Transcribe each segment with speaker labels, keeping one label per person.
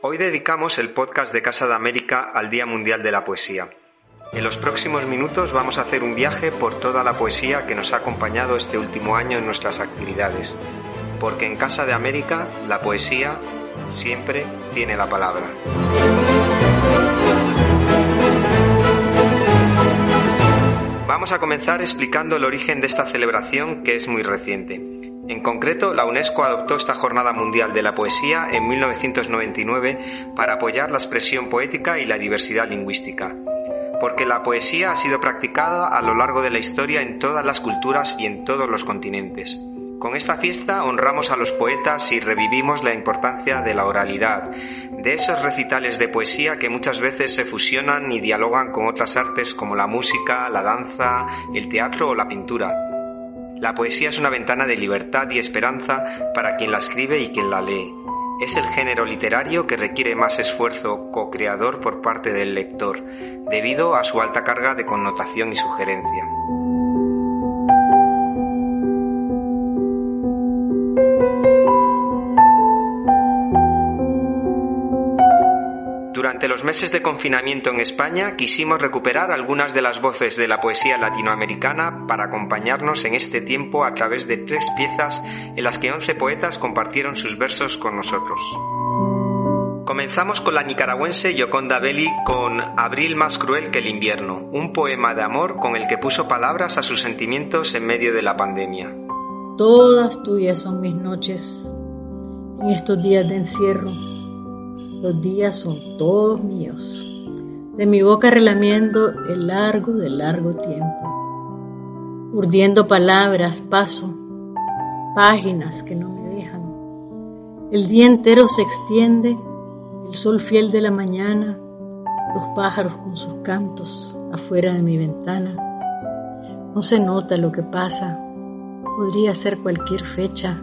Speaker 1: Hoy dedicamos el podcast de Casa de América al Día Mundial de la Poesía. En los próximos minutos vamos a hacer un viaje por toda la poesía que nos ha acompañado este último año en nuestras actividades, porque en Casa de América la poesía siempre tiene la palabra. Vamos a comenzar explicando el origen de esta celebración que es muy reciente. En concreto, la UNESCO adoptó esta Jornada Mundial de la Poesía en 1999 para apoyar la expresión poética y la diversidad lingüística. Porque la poesía ha sido practicada a lo largo de la historia en todas las culturas y en todos los continentes. Con esta fiesta honramos a los poetas y revivimos la importancia de la oralidad, de esos recitales de poesía que muchas veces se fusionan y dialogan con otras artes como la música, la danza, el teatro o la pintura. La poesía es una ventana de libertad y esperanza para quien la escribe y quien la lee. Es el género literario que requiere más esfuerzo co-creador por parte del lector, debido a su alta carga de connotación y sugerencia. Durante los meses de confinamiento en España quisimos recuperar algunas de las voces de la poesía latinoamericana para acompañarnos en este tiempo a través de tres piezas en las que once poetas compartieron sus versos con nosotros. Comenzamos con la nicaragüense Yoconda Belli con Abril más cruel que el invierno, un poema de amor con el que puso palabras a sus sentimientos en medio de la pandemia.
Speaker 2: Todas tuyas son mis noches en estos días de encierro los días son todos míos. De mi boca relamiendo el largo de largo tiempo. Urdiendo palabras paso, páginas que no me dejan. El día entero se extiende, el sol fiel de la mañana, los pájaros con sus cantos afuera de mi ventana. No se nota lo que pasa, podría ser cualquier fecha,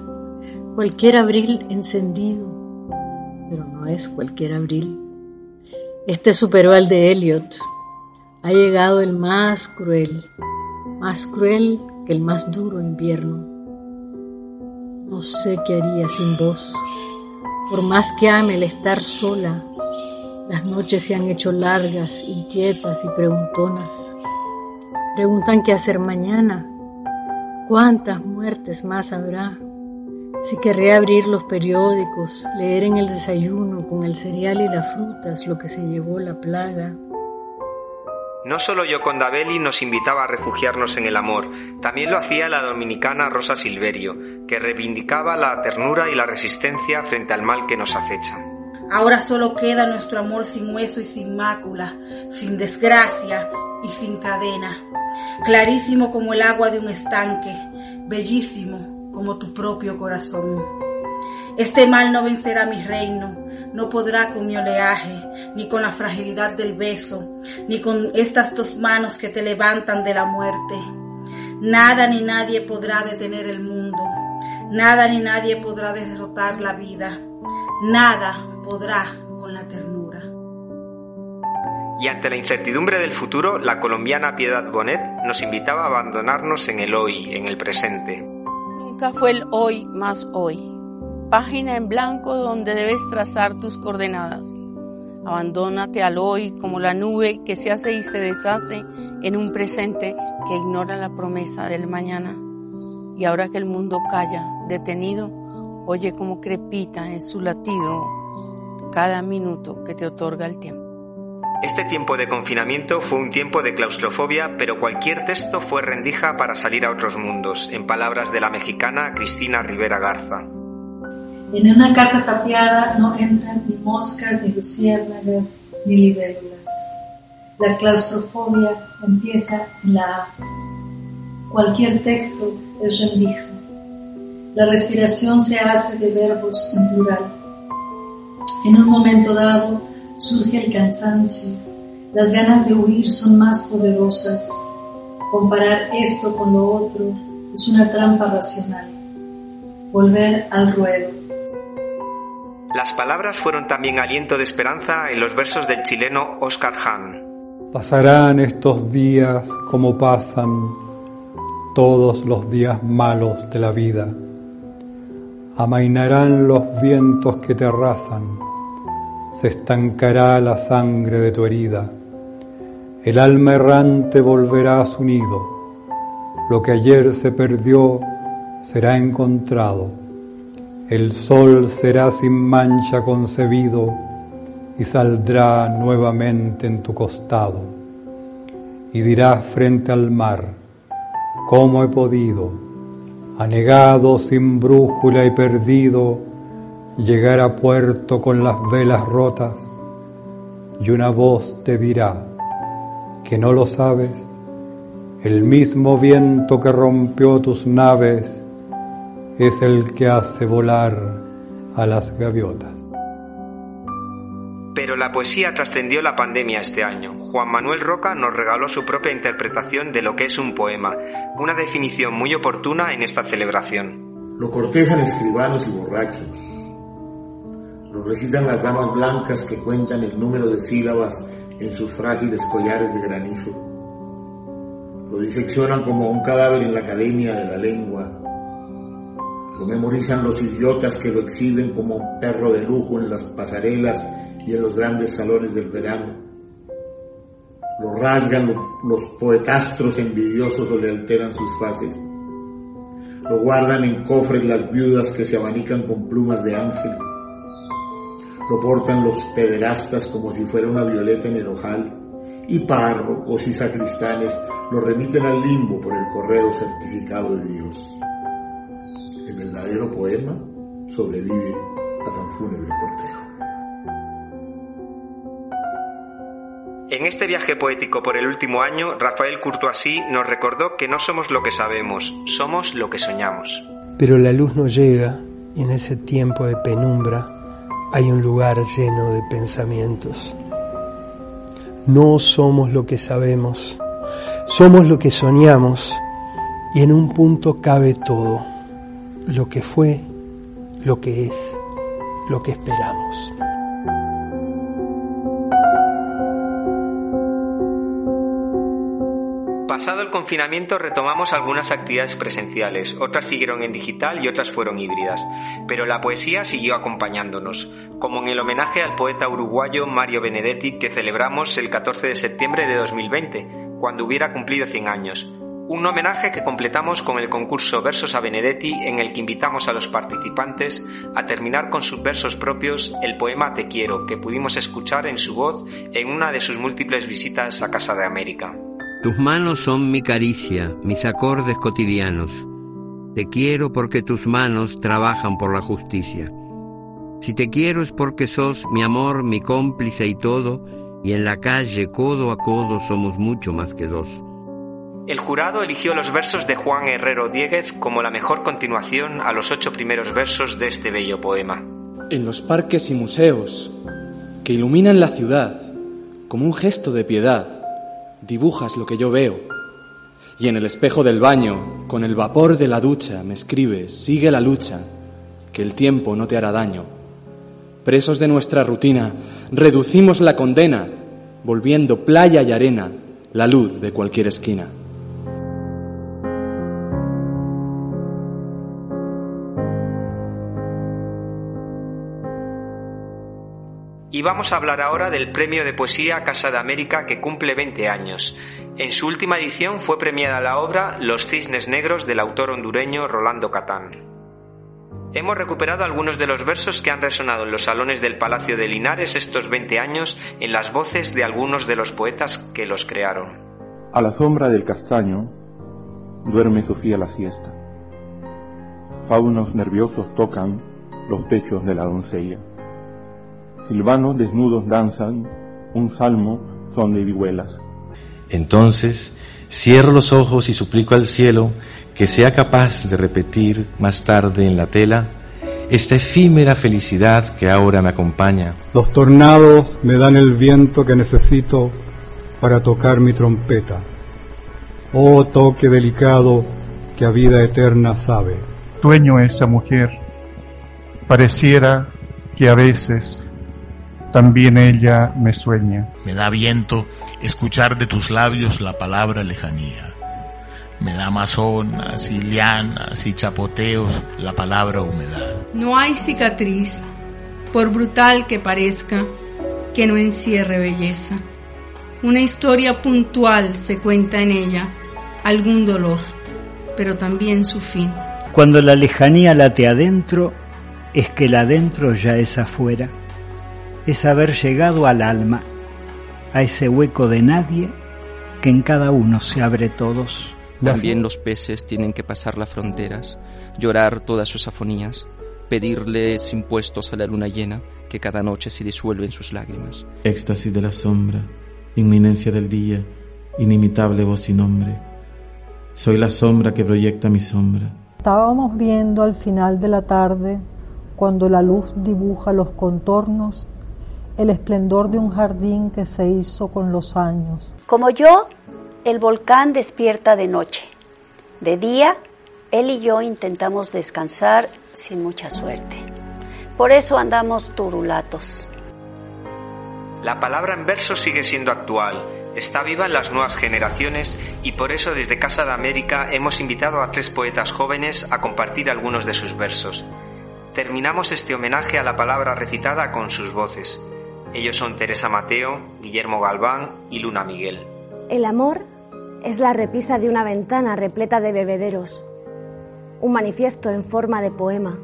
Speaker 2: cualquier abril encendido, pero no es cualquier abril. Este superó al de Elliot. Ha llegado el más cruel, más cruel que el más duro invierno. No sé qué haría sin vos. Por más que ame el estar sola, las noches se han hecho largas, inquietas y preguntonas. Preguntan qué hacer mañana, cuántas muertes más habrá. Si querré abrir los periódicos, leer en el desayuno con el cereal y las frutas lo que se llevó la plaga.
Speaker 1: No solo Yoconda Belli nos invitaba a refugiarnos en el amor, también lo hacía la dominicana Rosa Silverio, que reivindicaba la ternura y la resistencia frente al mal que nos acecha.
Speaker 3: Ahora solo queda nuestro amor sin hueso y sin mácula, sin desgracia y sin cadena, clarísimo como el agua de un estanque, bellísimo como tu propio corazón. Este mal no vencerá mi reino, no podrá con mi oleaje, ni con la fragilidad del beso, ni con estas dos manos que te levantan de la muerte. Nada ni nadie podrá detener el mundo, nada ni nadie podrá derrotar la vida, nada podrá con la ternura.
Speaker 1: Y ante la incertidumbre del futuro, la colombiana Piedad Bonet nos invitaba a abandonarnos en el hoy, en el presente
Speaker 4: Nunca fue el hoy más hoy. Página en blanco donde debes trazar tus coordenadas. Abandónate al hoy como la nube que se hace y se deshace en un presente que ignora la promesa del mañana. Y ahora que el mundo calla, detenido, oye como crepita en su latido cada minuto que te otorga el tiempo.
Speaker 1: Este tiempo de confinamiento fue un tiempo de claustrofobia, pero cualquier texto fue rendija para salir a otros mundos, en palabras de la mexicana Cristina Rivera Garza.
Speaker 5: En una casa tapiada no entran ni moscas, ni luciérnagas, ni libélulas. La claustrofobia empieza en la. Cualquier texto es rendija. La respiración se hace de verbos en plural. En un momento dado, surge el cansancio, las ganas de huir son más poderosas. Comparar esto con lo otro es una trampa racional. Volver al ruedo.
Speaker 1: Las palabras fueron también aliento de esperanza en los versos del chileno Oscar Hahn.
Speaker 6: Pasarán estos días como pasan todos los días malos de la vida. Amainarán los vientos que te arrasan se estancará la sangre de tu herida. El alma errante volverá a su nido. Lo que ayer se perdió será encontrado. El sol será sin mancha concebido y saldrá nuevamente en tu costado. Y dirás frente al mar, ¿cómo he podido, anegado, sin brújula y perdido, llegar a puerto con las velas rotas? Y una voz te dirá, que no lo sabes, el mismo viento que rompió tus naves es el que hace volar a las gaviotas.
Speaker 1: Pero la poesía trascendió la pandemia este año. Juan Manuel Roca nos regaló su propia interpretación de lo que es un poema, una definición muy oportuna en esta celebración.
Speaker 7: Lo cortejan escribanos y borrachos. Lo recitan las damas blancas que cuentan el número de sílabas en sus frágiles collares de granizo. Lo diseccionan como un cadáver en la academia de la lengua. Lo memorizan los idiotas que lo exhiben como un perro de lujo en las pasarelas y en los grandes salones del verano. Lo rasgan los poetastros envidiosos o le alteran sus fases. Lo guardan en cofres las viudas que se abanican con plumas de ángel. Lo portan los pederastas como si fuera una violeta en el ojal. Y párrocos y sacristanes lo remiten al limbo por el correo certificado de Dios. El verdadero poema sobrevive a tan fúnebre cortejo.
Speaker 1: En este viaje poético por el último año, Rafael Courtoisy nos recordó que no somos lo que sabemos, somos lo que soñamos.
Speaker 8: Pero la luz no llega y en ese tiempo de penumbra hay un lugar lleno de pensamientos. No somos lo que sabemos, somos lo que soñamos y en un punto cabe todo, lo que fue, lo que es, lo que esperamos.
Speaker 1: Pasado el confinamiento retomamos algunas actividades presenciales, otras siguieron en digital y otras fueron híbridas, pero la poesía siguió acompañándonos, como en el homenaje al poeta uruguayo Mario Benedetti que celebramos el 14 de septiembre de 2020, cuando hubiera cumplido 100 años. Un homenaje que completamos con el concurso Versos a Benedetti en el que invitamos a los participantes a terminar con sus versos propios el poema Te quiero, que pudimos escuchar en su voz en una de sus múltiples visitas a Casa de América.
Speaker 9: Tus manos son mi caricia, mis acordes cotidianos. Te quiero porque tus manos trabajan por la justicia. Si te quiero es porque sos mi amor, mi cómplice y todo, y en la calle codo a codo somos mucho más que dos.
Speaker 1: El jurado eligió los versos de Juan Herrero Dieguez como la mejor continuación a los ocho primeros versos de este bello poema.
Speaker 10: En los parques y museos que iluminan la ciudad como un gesto de piedad, dibujas lo que yo veo. Y en el espejo del baño, con el vapor de la ducha, me escribes, sigue la lucha, que el tiempo no te hará daño. Presos de nuestra rutina, reducimos la condena, volviendo playa y arena la luz de cualquier esquina.
Speaker 1: Y vamos a hablar ahora del Premio de Poesía Casa de América que cumple 20 años. En su última edición fue premiada la obra Los Cisnes Negros del autor hondureño Rolando Catán. Hemos recuperado algunos de los versos que han resonado en los salones del Palacio de Linares estos 20 años en las voces de algunos de los poetas que los crearon.
Speaker 11: A la sombra del castaño duerme Sofía la siesta. Faunos nerviosos tocan los pechos de la doncella silvanos desnudos danzan, un salmo son de vihuelas.
Speaker 12: Entonces cierro los ojos y suplico al cielo que sea capaz de repetir más tarde en la tela esta efímera felicidad que ahora me acompaña.
Speaker 6: Los tornados me dan el viento que necesito para tocar mi trompeta. Oh toque delicado que a vida eterna sabe.
Speaker 13: Sueño esa mujer. Pareciera que a veces también ella me sueña.
Speaker 14: Me da viento escuchar de tus labios la palabra lejanía. Me da amazonas y lianas y chapoteos la palabra humedad.
Speaker 4: No hay cicatriz, por brutal que parezca, que no encierre belleza. Una historia puntual se cuenta en ella, algún dolor, pero también su fin.
Speaker 15: Cuando la lejanía late adentro, es que el adentro ya es afuera. Es haber llegado al alma, a ese hueco de nadie que en cada uno se abre todos.
Speaker 16: También los peces tienen que pasar las fronteras, llorar todas sus afonías, pedirles impuestos a la luna llena que cada noche se disuelve en sus lágrimas.
Speaker 17: Éxtasis de la sombra, inminencia del día, inimitable voz y nombre. Soy la sombra que proyecta mi sombra.
Speaker 18: Estábamos viendo al final de la tarde, cuando la luz dibuja los contornos, el esplendor de un jardín que se hizo con los años.
Speaker 19: Como yo, el volcán despierta de noche. De día, él y yo intentamos descansar sin mucha suerte. Por eso andamos turulatos.
Speaker 1: La palabra en verso sigue siendo actual, está viva en las nuevas generaciones y por eso desde Casa de América hemos invitado a tres poetas jóvenes a compartir algunos de sus versos. Terminamos este homenaje a la palabra recitada con sus voces. Ellos son Teresa Mateo, Guillermo Galván y Luna Miguel.
Speaker 20: El amor es la repisa de una ventana repleta de bebederos, un manifiesto en forma de poema.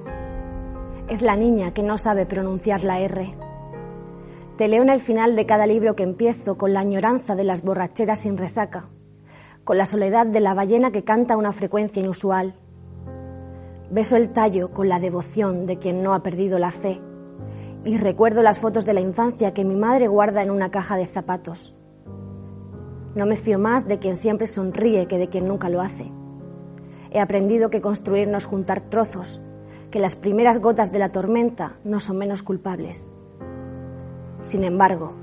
Speaker 20: Es la niña que no sabe pronunciar la R. Te leo en el final de cada libro que empiezo con la añoranza de las borracheras sin resaca, con la soledad de la ballena que canta una frecuencia inusual. Beso el tallo con la devoción de quien no ha perdido la fe y recuerdo las fotos de la infancia que mi madre guarda en una caja de zapatos. No me fío más de quien siempre sonríe que de quien nunca lo hace. He aprendido que construirnos juntar trozos, que las primeras gotas de la tormenta no son menos culpables. Sin embargo,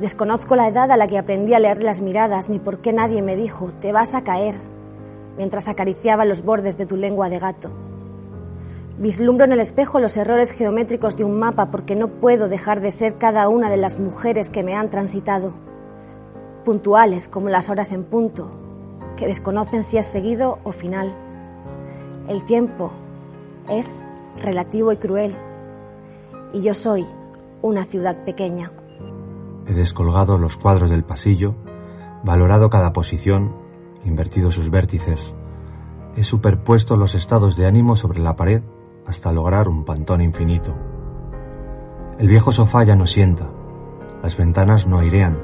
Speaker 20: desconozco la edad a la que aprendí a leer las miradas ni por qué nadie me dijo te vas a caer mientras acariciaba los bordes de tu lengua de gato. Vislumbro en el espejo los errores geométricos de un mapa porque no puedo dejar de ser cada una de las mujeres que me han transitado, puntuales como las horas en punto, que desconocen si es seguido o final. El tiempo es relativo y cruel, y yo soy una ciudad pequeña.
Speaker 21: He descolgado los cuadros del pasillo, valorado cada posición, invertido sus vértices. He superpuesto los estados de ánimo sobre la pared hasta lograr un pantón infinito. El viejo sofá ya no sienta, las ventanas no airean,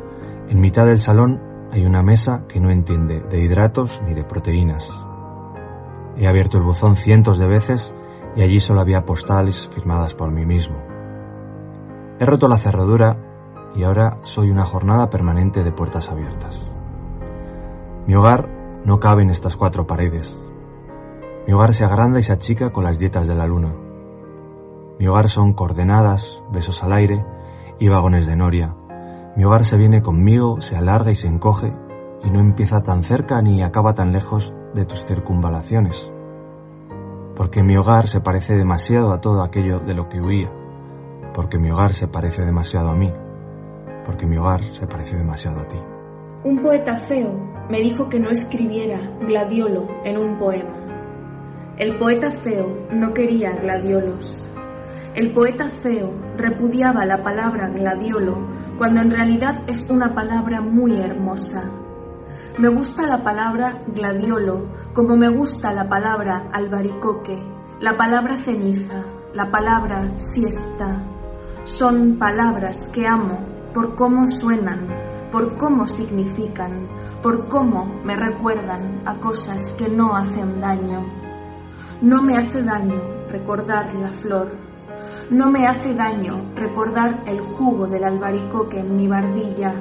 Speaker 21: en mitad del salón hay una mesa que no entiende de hidratos ni de proteínas. He abierto el buzón cientos de veces y allí solo había postales firmadas por mí mismo. He roto la cerradura y ahora soy una jornada permanente de puertas abiertas. Mi hogar no cabe en estas cuatro paredes. Mi hogar se agranda y se achica con las dietas de la luna. Mi hogar son coordenadas, besos al aire y vagones de noria. Mi hogar se viene conmigo, se alarga y se encoge y no empieza tan cerca ni acaba tan lejos de tus circunvalaciones. Porque mi hogar se parece demasiado a todo aquello de lo que huía. Porque mi hogar se parece demasiado a mí. Porque mi hogar se parece demasiado a ti.
Speaker 22: Un poeta feo me dijo que no escribiera gladiolo en un poema. El poeta feo no quería gladiolos. El poeta feo repudiaba la palabra gladiolo cuando en realidad es una palabra muy hermosa. Me gusta la palabra gladiolo como me gusta la palabra albaricoque, la palabra ceniza, la palabra siesta. Son palabras que amo por cómo suenan, por cómo significan, por cómo me recuerdan a cosas que no hacen daño. No me hace daño recordar la flor. No me hace daño recordar el jugo del albaricoque en mi barbilla